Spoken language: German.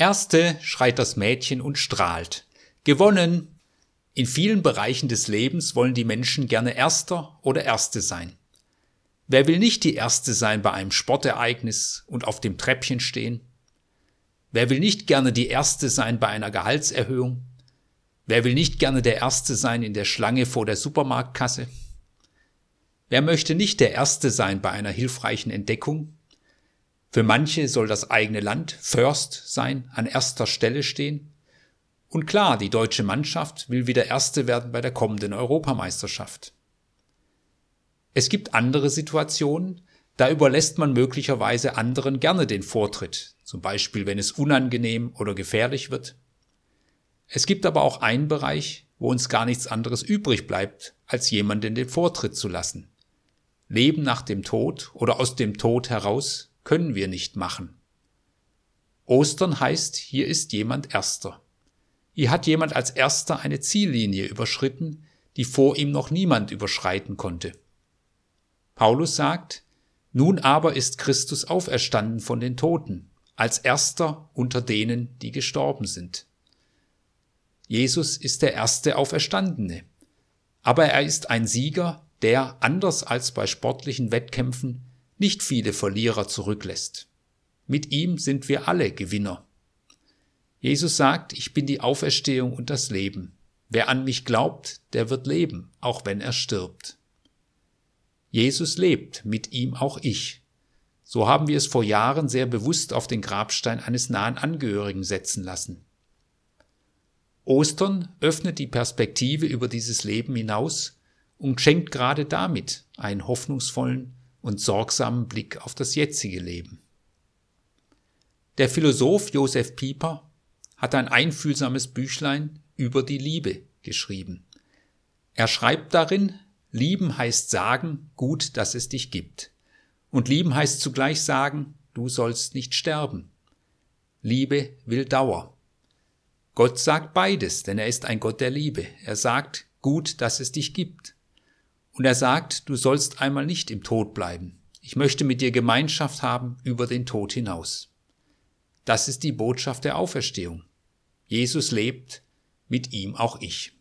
Erste schreit das Mädchen und strahlt. Gewonnen! In vielen Bereichen des Lebens wollen die Menschen gerne Erster oder Erste sein. Wer will nicht die Erste sein bei einem Sportereignis und auf dem Treppchen stehen? Wer will nicht gerne die Erste sein bei einer Gehaltserhöhung? Wer will nicht gerne der Erste sein in der Schlange vor der Supermarktkasse? Wer möchte nicht der Erste sein bei einer hilfreichen Entdeckung? Für manche soll das eigene Land First sein, an erster Stelle stehen. Und klar, die deutsche Mannschaft will wieder Erste werden bei der kommenden Europameisterschaft. Es gibt andere Situationen, da überlässt man möglicherweise anderen gerne den Vortritt, zum Beispiel wenn es unangenehm oder gefährlich wird. Es gibt aber auch einen Bereich, wo uns gar nichts anderes übrig bleibt, als jemanden den Vortritt zu lassen. Leben nach dem Tod oder aus dem Tod heraus können wir nicht machen. Ostern heißt, hier ist jemand Erster. Hier hat jemand als Erster eine Ziellinie überschritten, die vor ihm noch niemand überschreiten konnte. Paulus sagt, nun aber ist Christus auferstanden von den Toten, als erster unter denen, die gestorben sind. Jesus ist der erste Auferstandene, aber er ist ein Sieger, der, anders als bei sportlichen Wettkämpfen, nicht viele Verlierer zurücklässt. Mit ihm sind wir alle Gewinner. Jesus sagt, ich bin die Auferstehung und das Leben. Wer an mich glaubt, der wird leben, auch wenn er stirbt. Jesus lebt, mit ihm auch ich. So haben wir es vor Jahren sehr bewusst auf den Grabstein eines nahen Angehörigen setzen lassen. Ostern öffnet die Perspektive über dieses Leben hinaus und schenkt gerade damit einen hoffnungsvollen und sorgsamen Blick auf das jetzige Leben. Der Philosoph Josef Pieper hat ein einfühlsames Büchlein über die Liebe geschrieben. Er schreibt darin, Lieben heißt sagen, gut, dass es dich gibt. Und lieben heißt zugleich sagen, du sollst nicht sterben. Liebe will Dauer. Gott sagt beides, denn er ist ein Gott der Liebe. Er sagt, gut, dass es dich gibt. Und er sagt, du sollst einmal nicht im Tod bleiben. Ich möchte mit dir Gemeinschaft haben über den Tod hinaus. Das ist die Botschaft der Auferstehung. Jesus lebt, mit ihm auch ich.